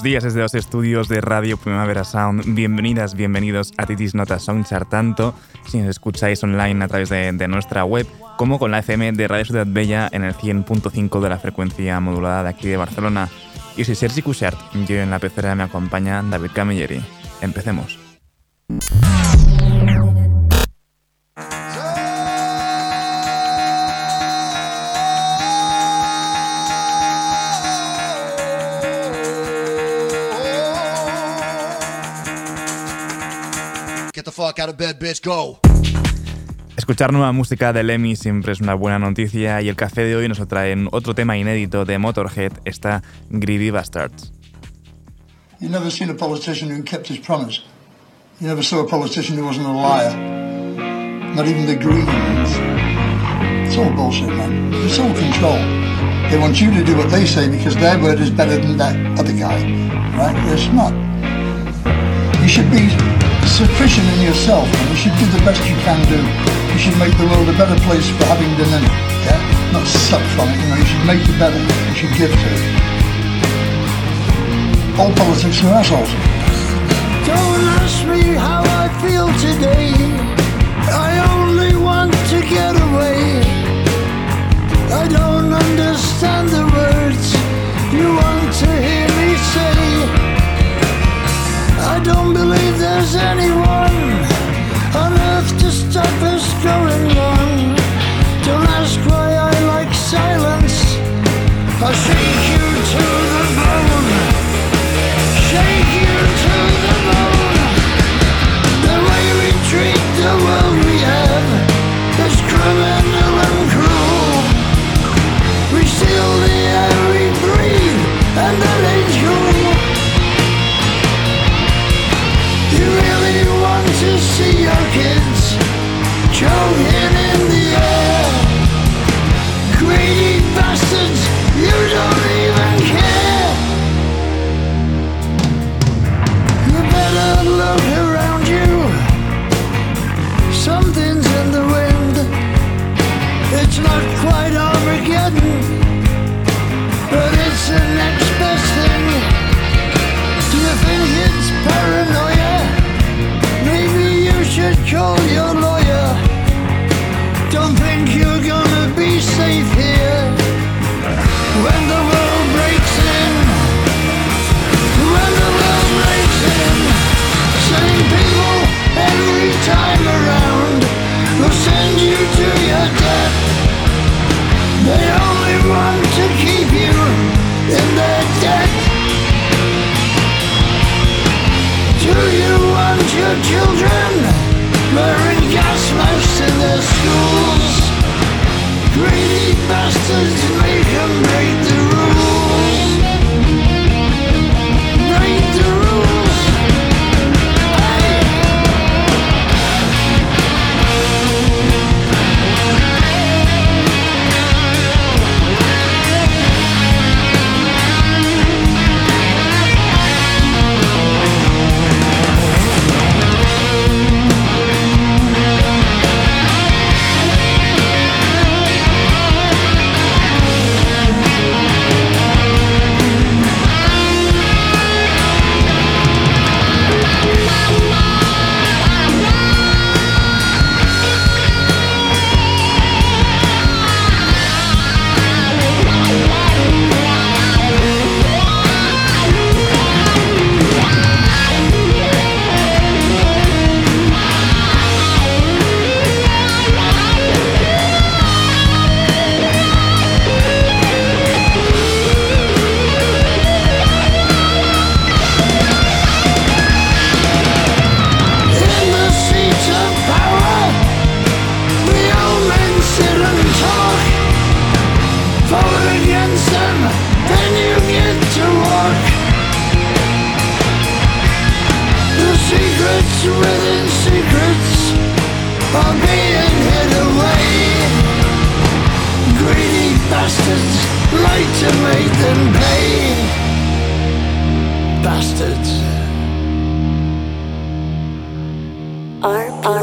Buenos días desde los estudios de Radio Primavera Sound. Bienvenidas, bienvenidos a Titis Nota Soundchart, tanto si nos escucháis online a través de, nuestra web como con la FM de Radio Ciudad Bella en el 100.5 de la frecuencia modulada de aquí de Barcelona. Y soy Sergi Cushart, yo en la pecera me acompaña David Camilleri. Empecemos. Escuchar nueva música de Lemmy siempre es una buena noticia y el café de hoy nos trae otro tema inédito de Motorhead, esta Greedy Bastards. You never seen a politician who kept his promise. You never saw a politician who wasn't a liar. Not even the Greens. It's all bullshit, man. It's all control. They want you to do what they say because their word is better than that other guy. Right? It's not. You should be sufficient in yourself and you should do the best you can do. You should make the world a better place for having been in it. Yeah? Not suck from it, you know, you should make it better. You should give to it. All politics are assholes. Don't ask me how I feel today. I only want to get away. I don't understand the words you want to hear don't believe there's anyone on earth to stop us going on. Don't ask why I like silence. I'll shake you to the They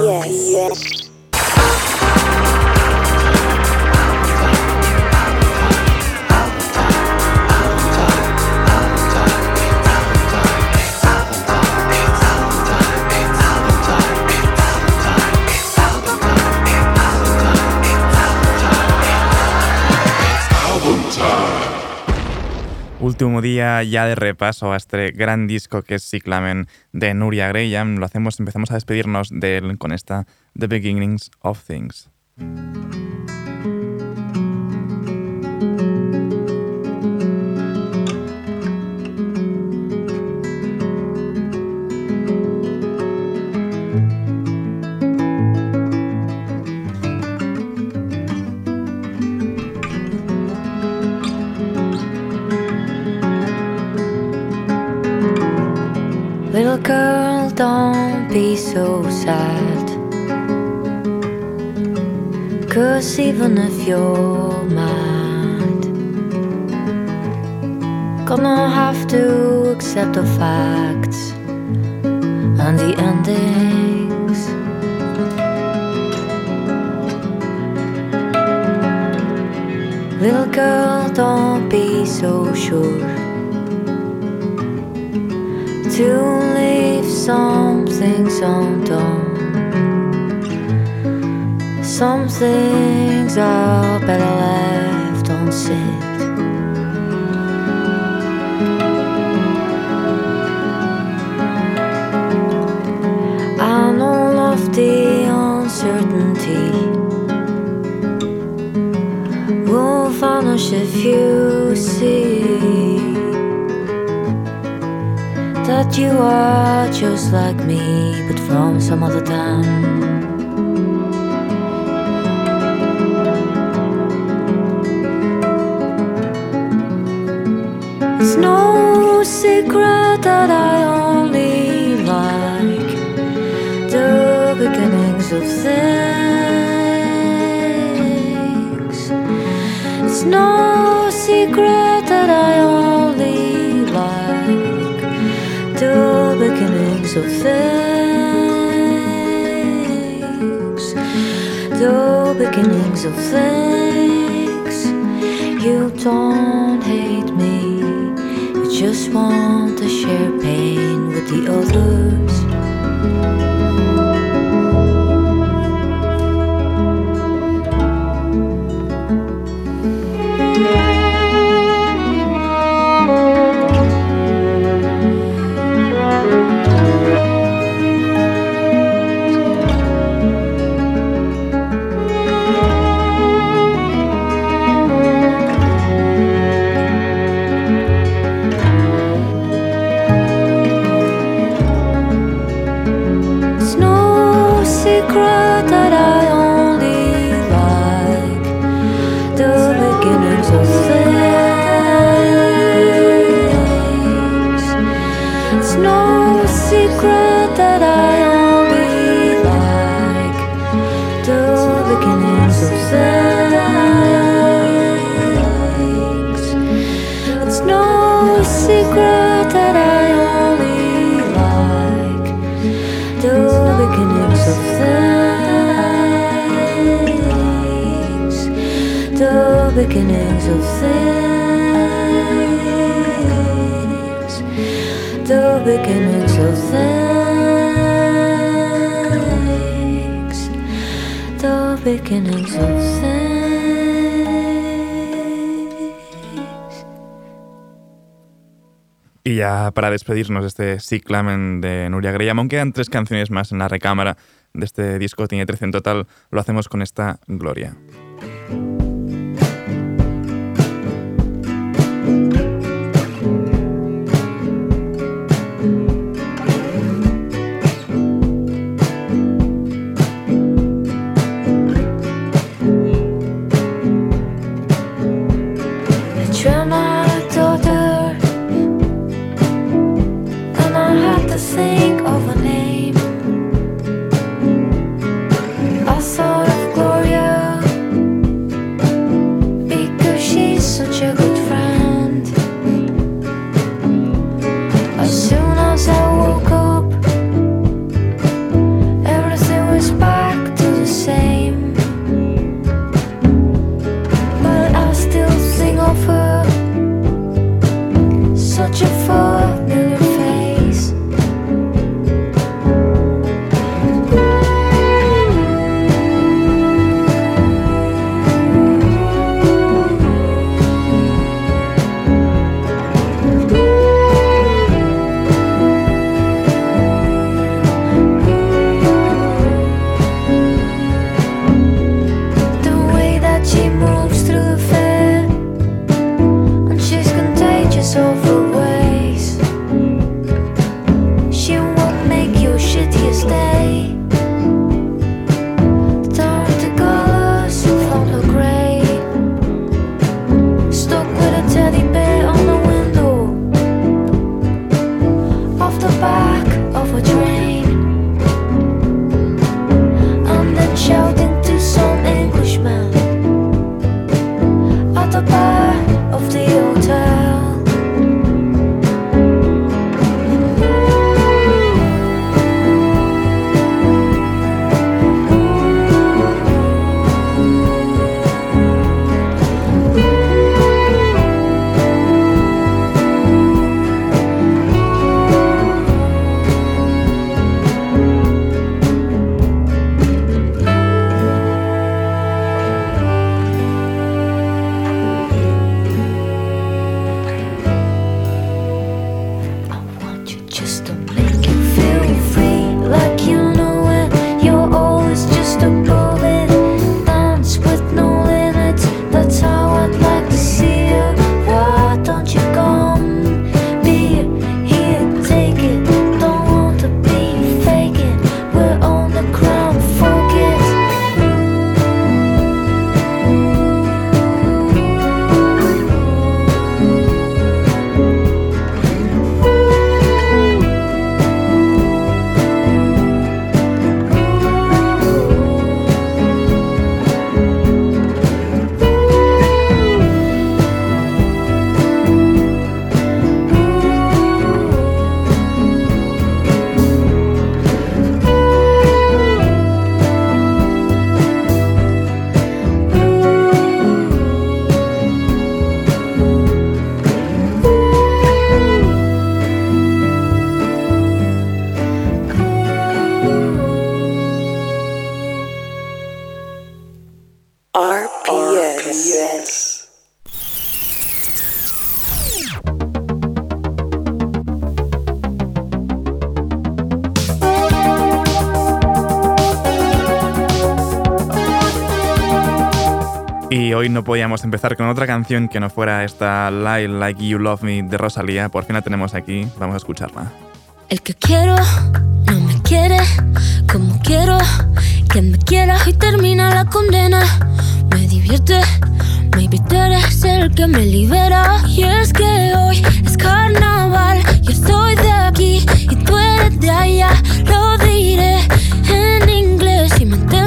yes. Último día ya de repaso a este gran disco que es Cyclamen de Nuria Graham. Lo hacemos, empezamos a despedirnos de él con esta The Beginnings of Things. Little girl, don't be so sad. Cause even if you're mad, gonna have to accept the facts and the endings. Little girl, don't be so sure to leave some things undone. Some things are better left unsaid. I know of the uncertainty will vanish if you that you are just like me, but from some other time. It's no secret that I only like the beginnings of things. It's no beginnings of. You don't hate me, you just want to share pain with the others. The beginnings of things, the beginnings of things, the beginnings of things. Y ya para despedirnos de este Cyclamen de Nuria Graham, aunque quedan tres canciones más en la recámara de este disco, tiene 13 en total, lo hacemos con esta Gloria. Podíamos empezar con otra canción que no fuera esta Lie Like You Love Me de Rosalía. Por fin la tenemos aquí, vamos a escucharla. El que quiero no me quiere como quiero que me quieras y termina la condena. Me divierte, maybe tú eres el que me libera. Y es que hoy es carnaval, yo estoy de aquí y tú eres de allá. Lo diré en inglés y me entenderás.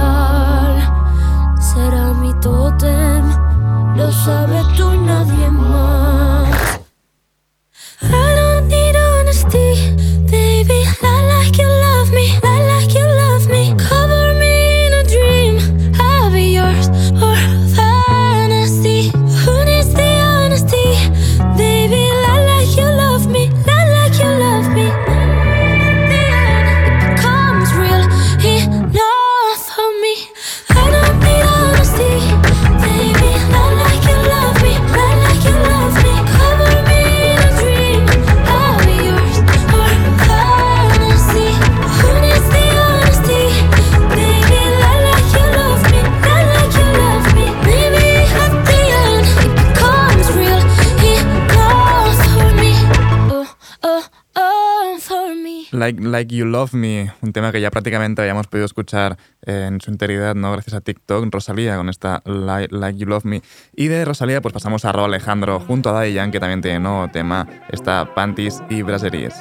Like, like You Love Me, un tema que ya prácticamente habíamos podido escuchar en su integridad, ¿no? Gracias a TikTok, Rosalía, con esta Like, Like You Love Me. Y de Rosalía, pues pasamos a Ro Alejandro, junto a Daddy Yankee, que también tiene nuevo tema, está Panties y Braseries.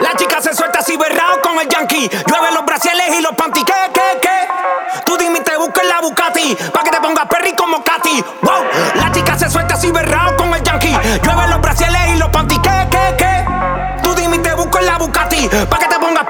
La chica se suelta así berrao con el yankee. Llueve los brasiles y los panty. ¿Qué, qué, qué? Tú dime te busco en la Bucati. Pa' que te pongas perry como Katy. Wow. La chica se suelta así berrao con el yankee. Llueve los brasiles y los panty. ¿Qué, qué, qué? Pa' que te pongas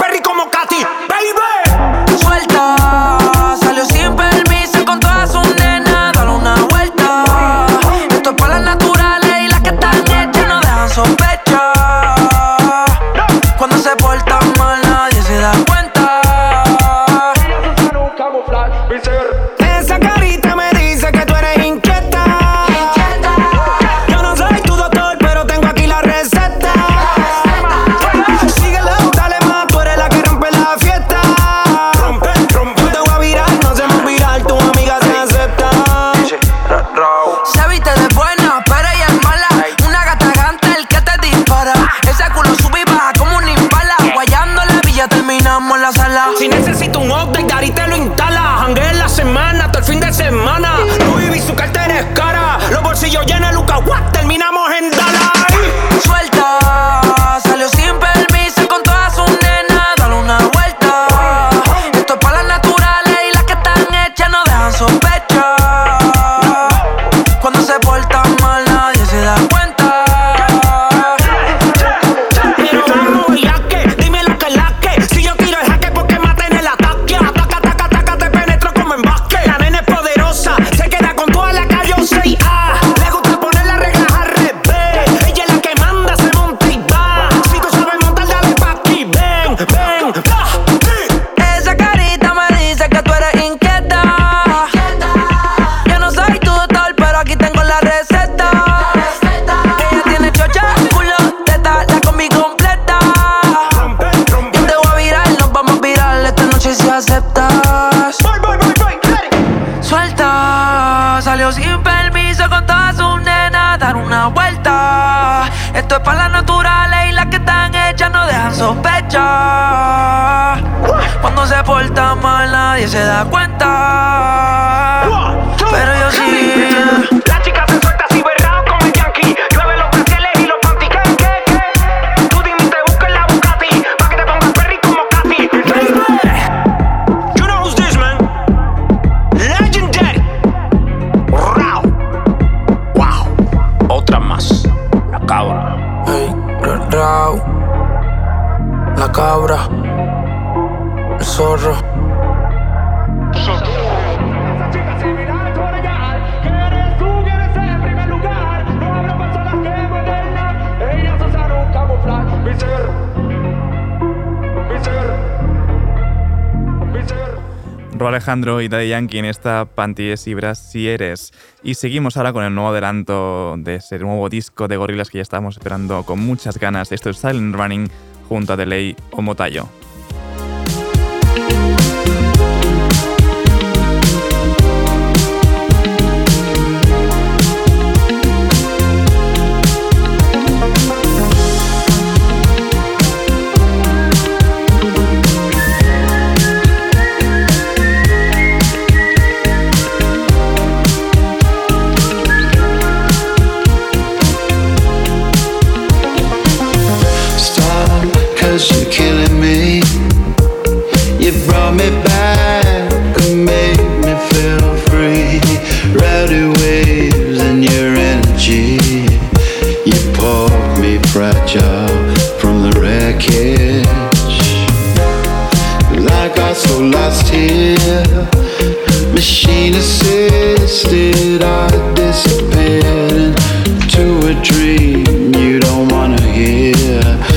aceptas. Suelta, salió sin permiso con toda su nena dar una vuelta. Esto es para las naturales y las que están hechas no dejan sospechar. Cuando se porta mal nadie se da cuenta. Alejandro y Daddy Yankee en esta Panties y Si Eres. Y seguimos ahora con el nuevo adelanto de ese nuevo disco de gorilas que ya estábamos esperando con muchas ganas. Esto es Silent Running junto de ley o. fragile from the wreckage. Like I so lost here, machine assisted, I disappeared into a dream you don't wanna hear.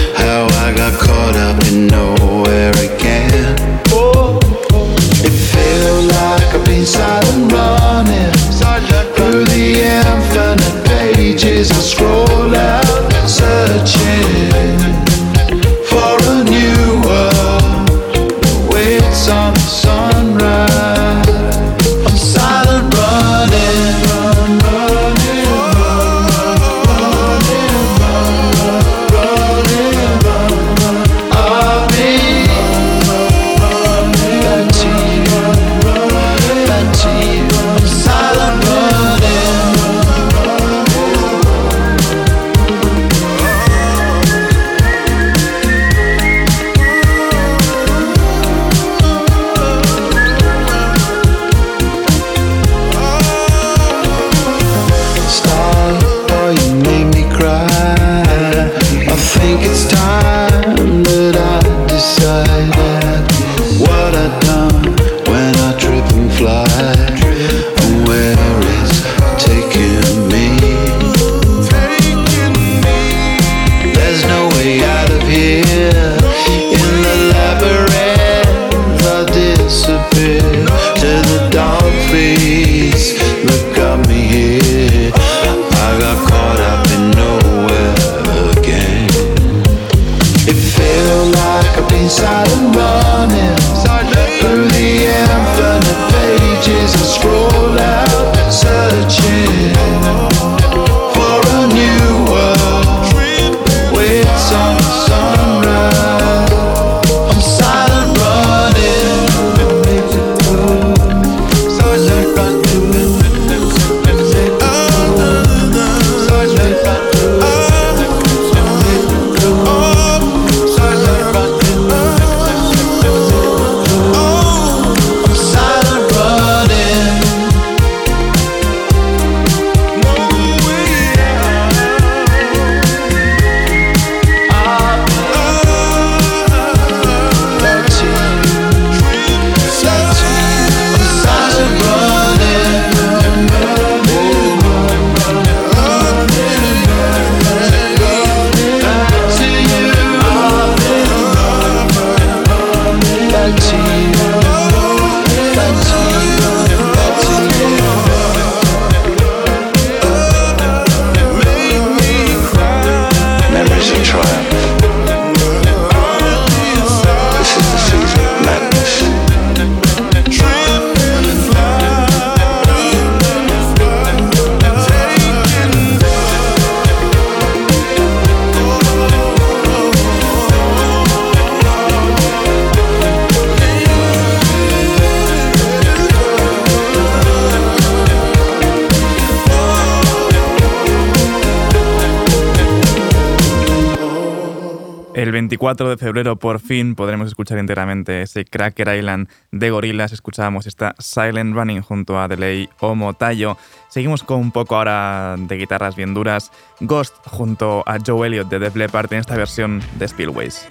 El 24 de febrero por fin podremos escuchar enteramente ese Cracker Island de gorilas. Escuchábamos esta Silent Running junto a Delay o Motayo. Seguimos con un poco ahora de guitarras bien duras. Ghost junto a Joe Elliott de Def Leppard en esta versión de Spillways.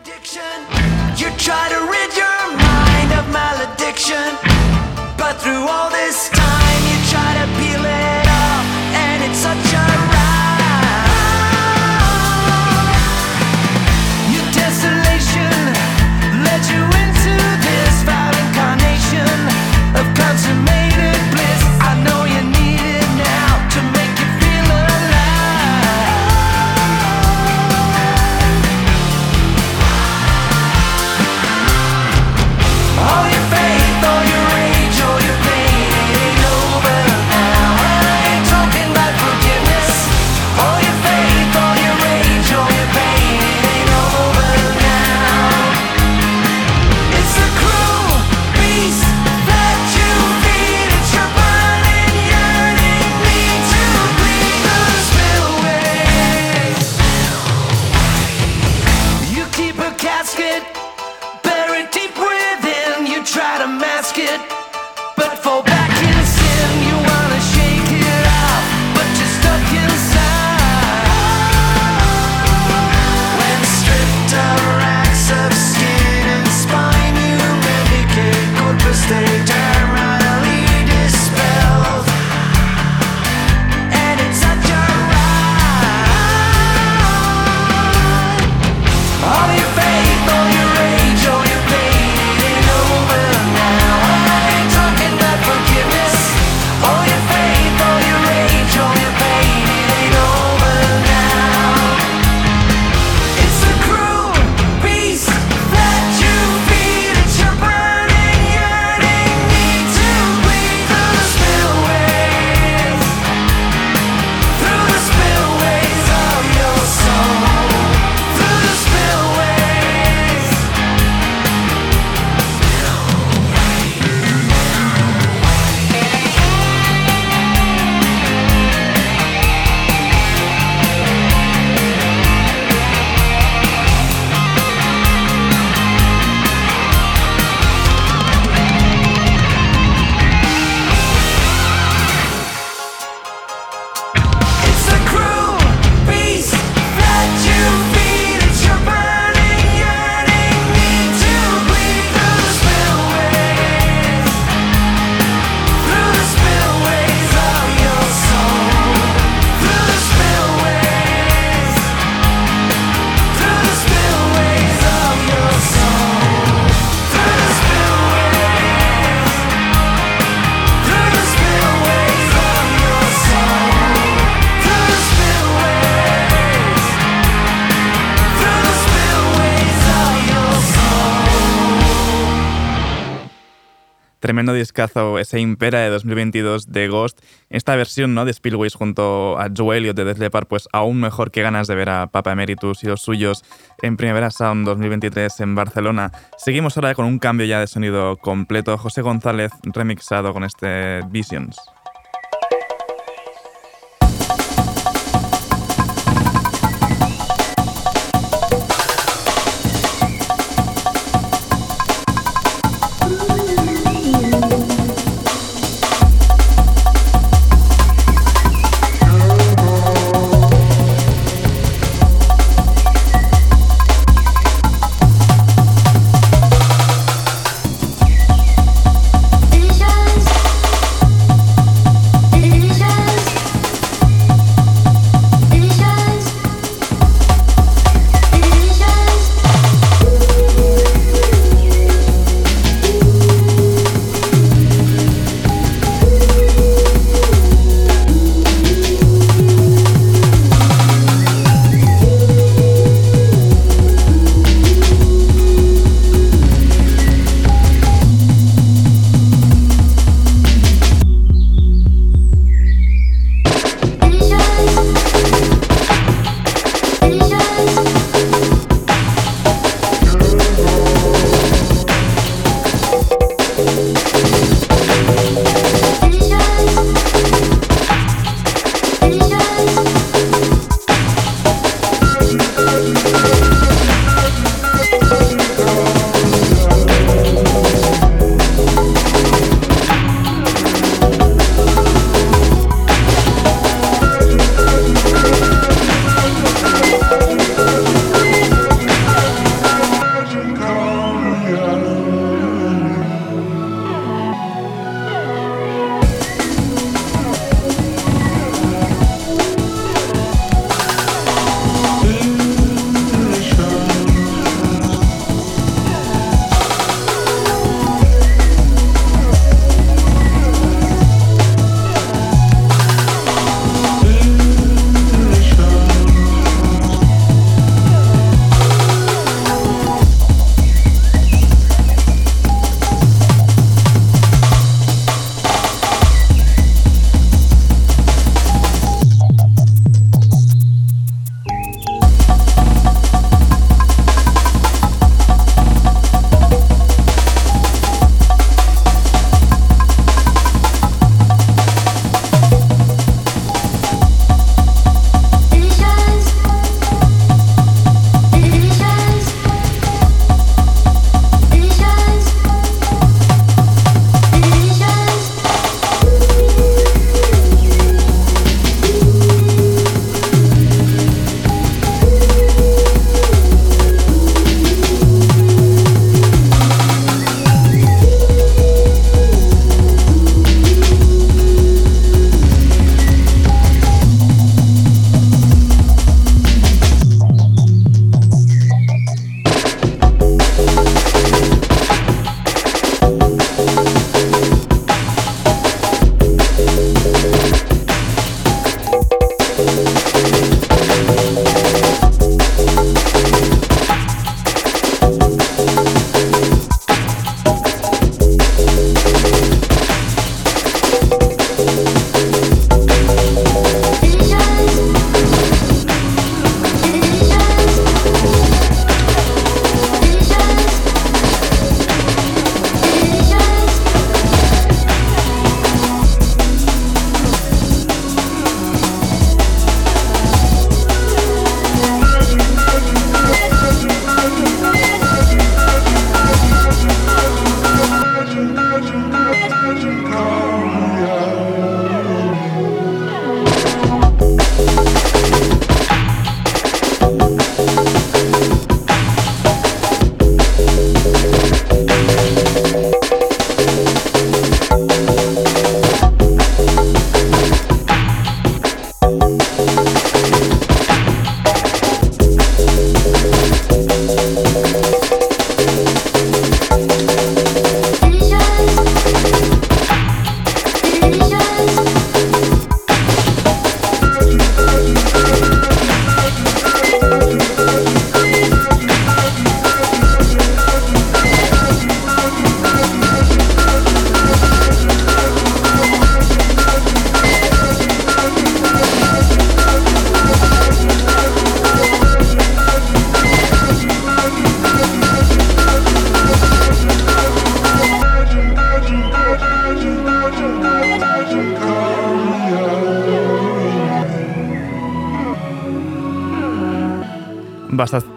Tremendo discazo ese Impera de 2022 de Ghost. Esta versión ¿no? de Spillways junto a Joe Elliott de Death Leppard, pues aún mejor que ganas de ver a Papa Emeritus y los suyos en Primavera Sound 2023 en Barcelona. Seguimos ahora con un cambio ya de sonido completo. José González remixado con este Visions.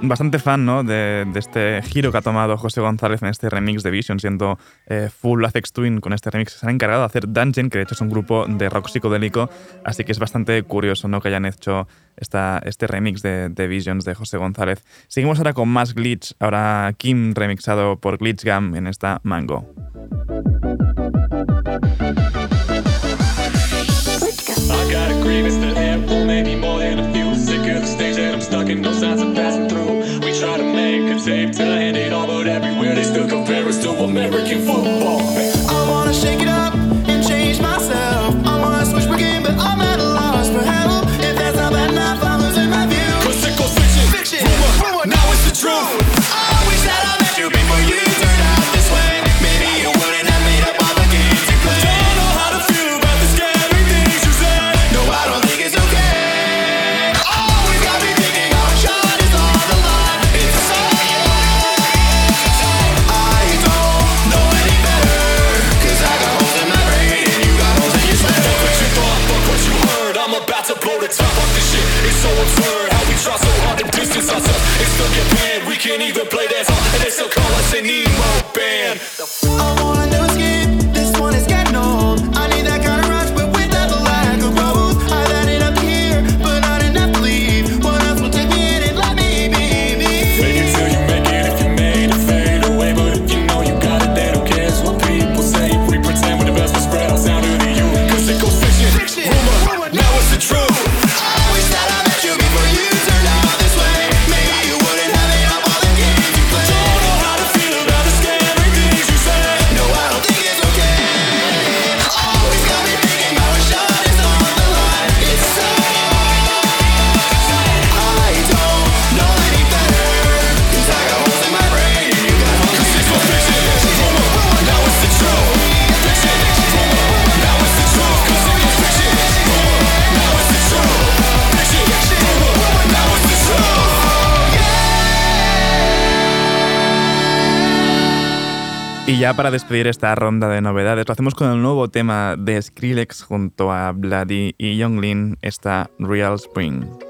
Bastante fan ¿no? de, este giro que ha tomado José González en este remix de Vision, siendo eh, Full Apex Twin con este remix. Se han encargado de hacer Dungeon, que de hecho es un grupo de rock psicodélico, así que es bastante curioso ¿no? que hayan hecho esta, este remix de, de, Visions de José González. Seguimos ahora con más glitch, ahora Kim remixado por Glitch Gam en esta Mango. Try to make a tape to end it all, but everywhere they still compare us to American football. Can't even play that song, and they still call us an emo Y ya para despedir esta ronda de novedades, lo hacemos con el nuevo tema de Skrillex junto a Bloody y Younglin, esta Real Spring.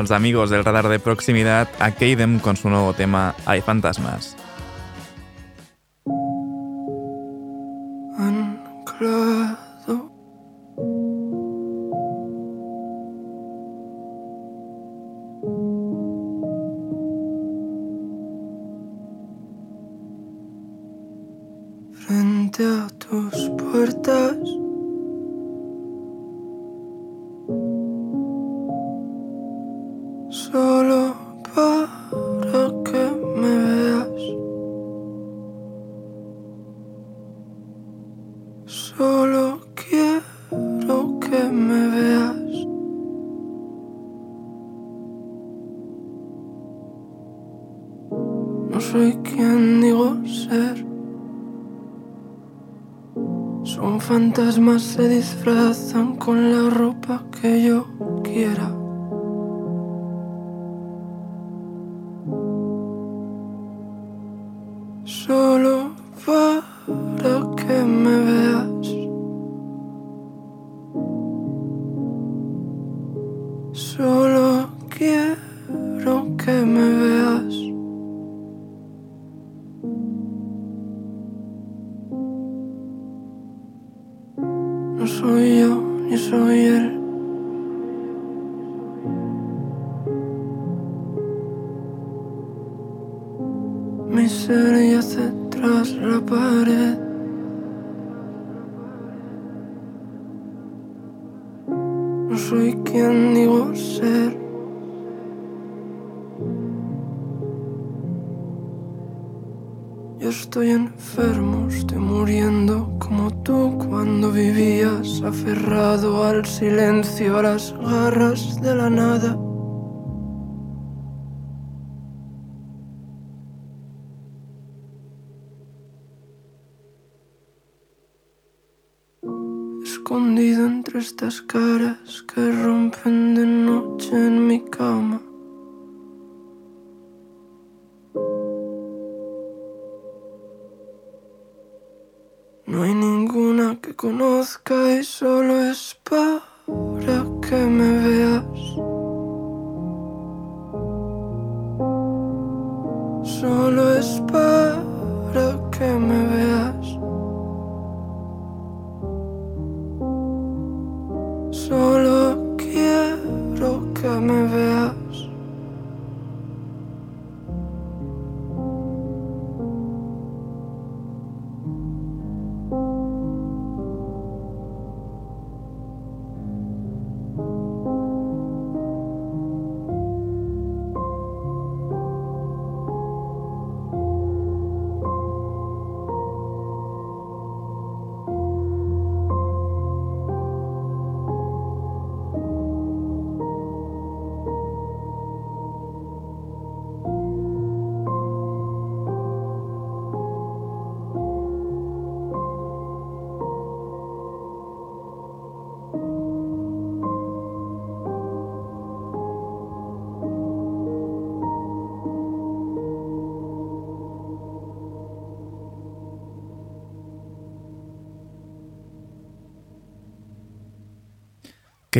Bienvenida a los amigos del radar de proximidad a Keidem con su nuevo tema Hay fantasmas. Fantasmas se disfrazan con la ropa que yo las garras de la nada. Escondido entre estas caras que rompen de noche en mi cama. No hay ninguna que conozca y solo es para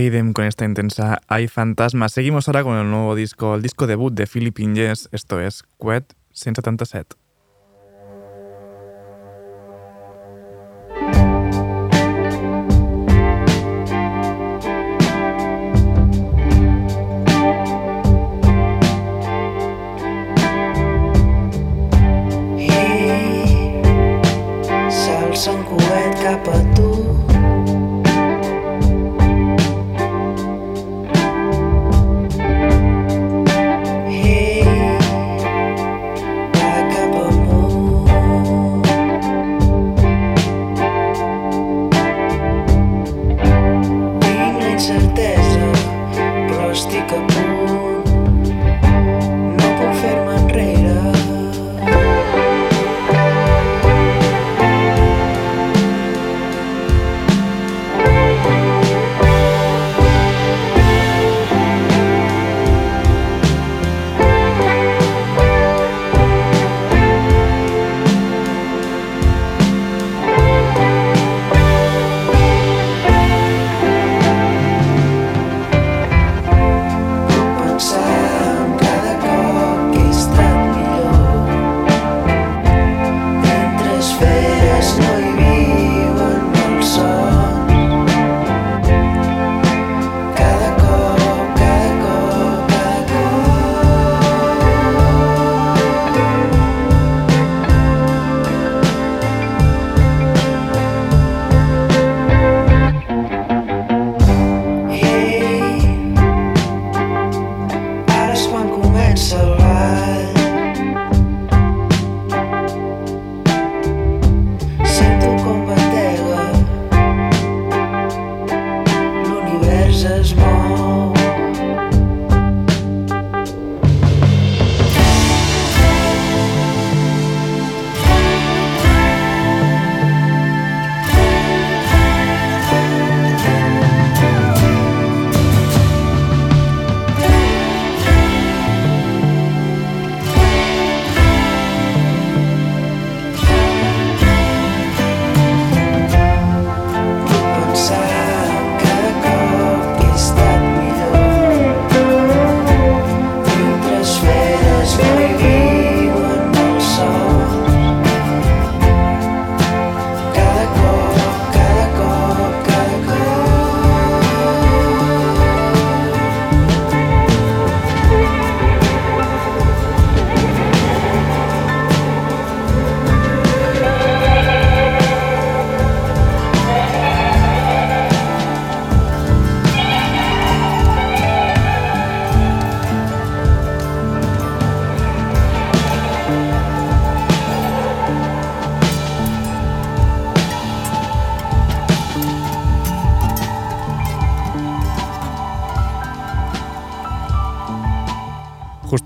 Kaidem con esta intensa Hay fantasmas. Seguimos ahora con el nuevo disco, el disco debut de Philippine Yes, esto es Quet 177.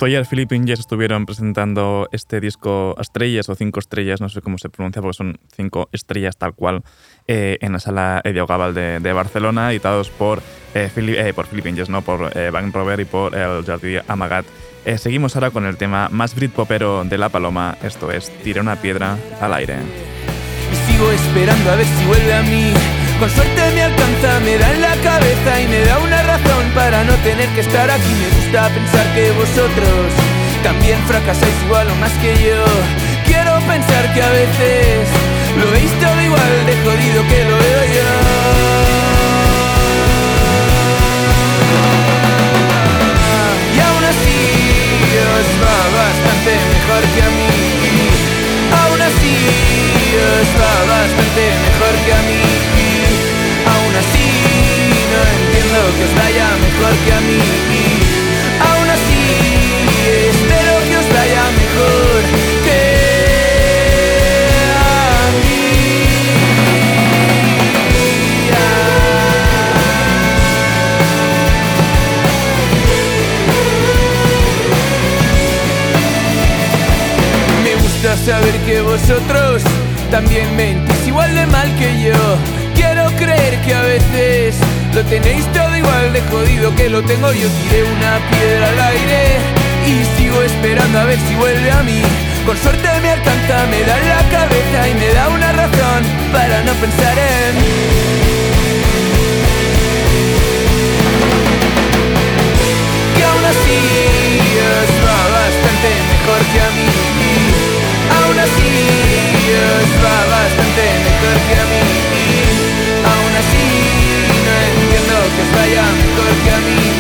Justo ayer Philippine Jazz estuvieron presentando este disco estrellas o cinco estrellas, no sé cómo se pronuncia porque son cinco estrellas tal cual, eh, en la sala Edio Gabal de, Barcelona, editados por, eh, Philip, eh, por Jazz, ¿no? por eh, Van Robert y por el Jardí Amagat. Eh, seguimos ahora con el tema más Britpopero de La Paloma, esto es Tira una piedra al aire. Y sigo esperando a ver si vuelve a mí. Con suerte me alcanza, me da en la cabeza y me da una razón para no tener que estar aquí. Me gusta pensar que vosotros también fracasáis igual o más que yo. Quiero pensar que a veces lo veis todo igual de jodido que lo veo yo. Que lo tengo yo. Tiré una piedra al aire y sigo esperando a ver si vuelve a mí. Con suerte me alcanza, me da la cabeza y me da una razón para no pensar en que aún así va bastante mejor que a mí. Aún así bastante mejor que a mí. Aún así no entiendo que os vaya mejor que a mí.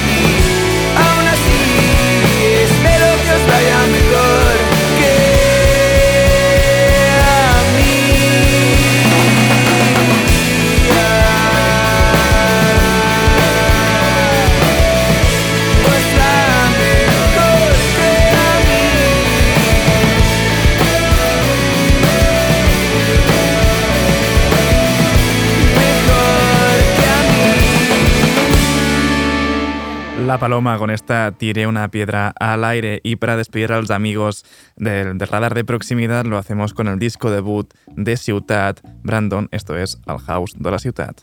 La Paloma con esta tiré una piedra al aire y para despedir a los amigos del, radar de proximidad lo hacemos con el disco debut de Ciutat Brandon, esto es Al House de la Ciutat.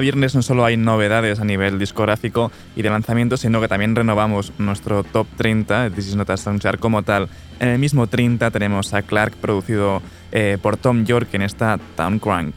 Viernes no solo hay novedades a nivel discográfico y de lanzamiento, sino que también renovamos nuestro top 30, This is not a Soundchart como tal. En el mismo 30 tenemos a Clark producido eh, por Tom York en esta Town Crank.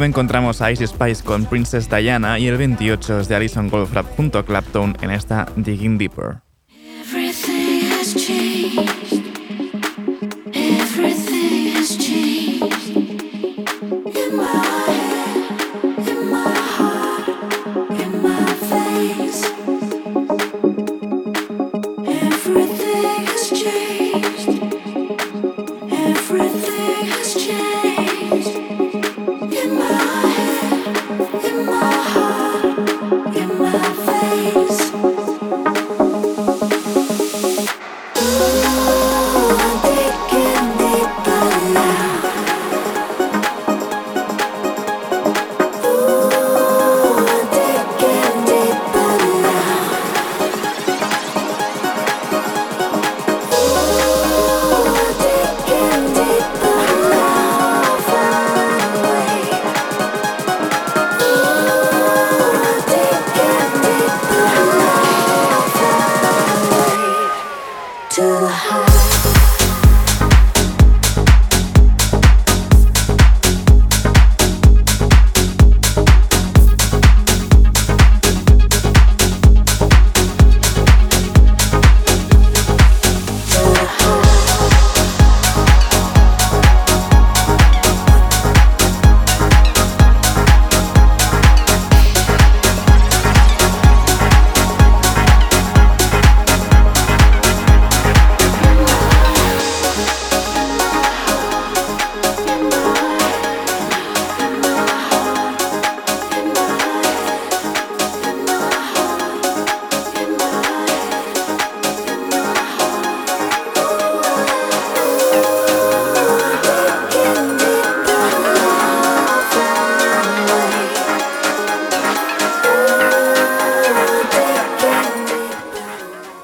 Encontramos a Ice Spice con Princess Diana y el 28 es de Alison Goldfrapp junto a Clapton en esta Digging Deeper.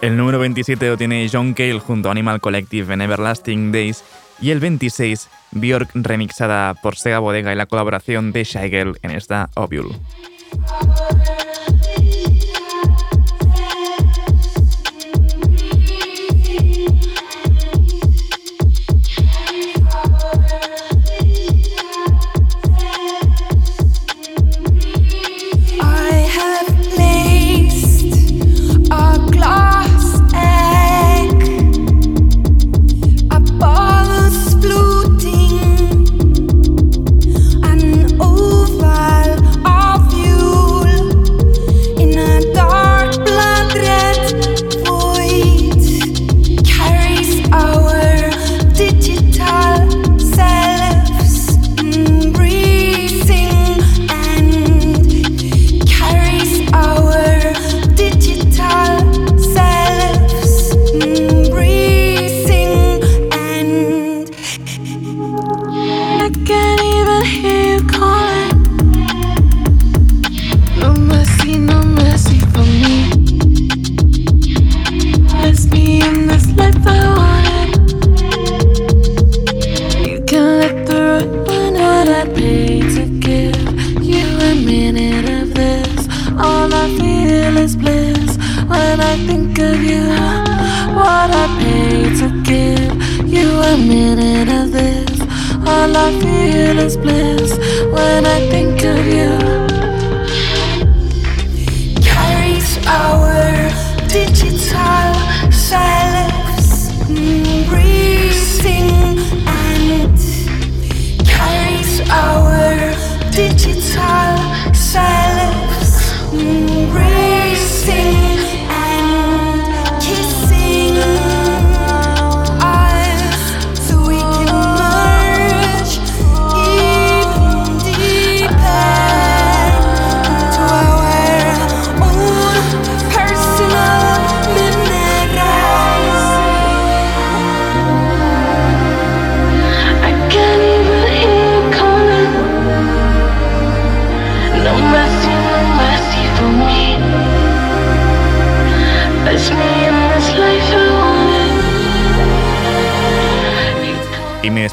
El número 27 lo tiene John Cale junto a Animal Collective en Everlasting Days y el 26 Björk remixada por Sega Bodega y la colaboración de Shy en esta Ovule.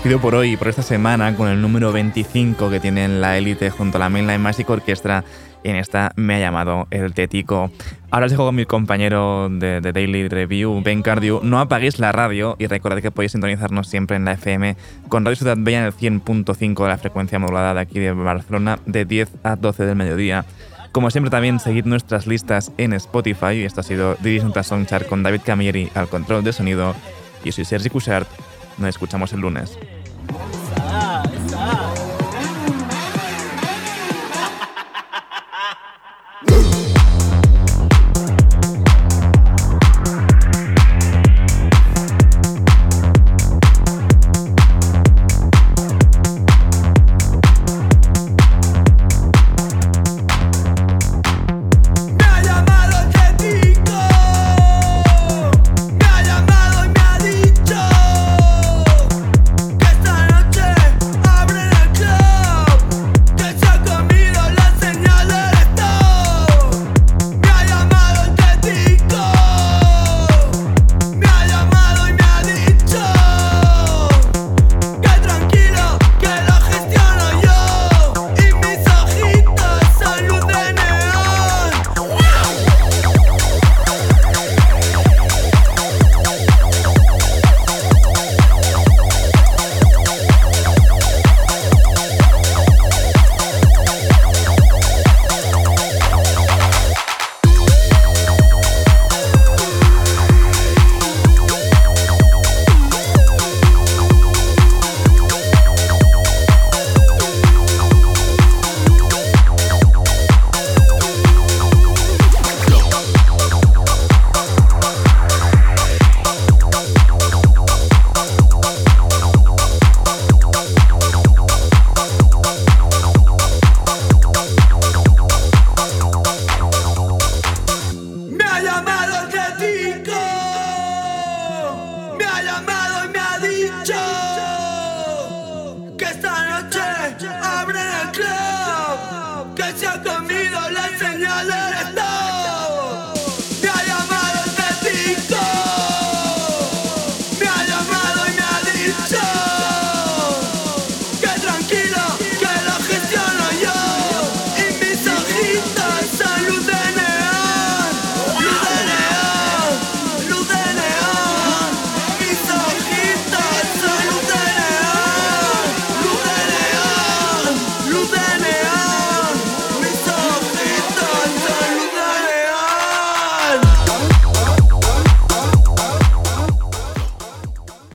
Despido por hoy por esta semana con el número 25 que tiene en la élite junto a la Mainline Magic Orchestra. En esta me ha llamado el Tetico. Ahora os dejo con mi compañero de, de Daily Review, Ben Cardio. No apaguéis la radio y recordad que podéis sintonizarnos siempre en la FM con Radio Ciudad Bella en el 100.5 de la frecuencia modulada de aquí de Barcelona de 10 a 12 del mediodía. Como siempre también seguid nuestras listas en Spotify. Esto ha sido Dirigent Songchart con David Camilleri al control de sonido. Y soy Sergi Cushart. Nos escuchamos el lunes. Me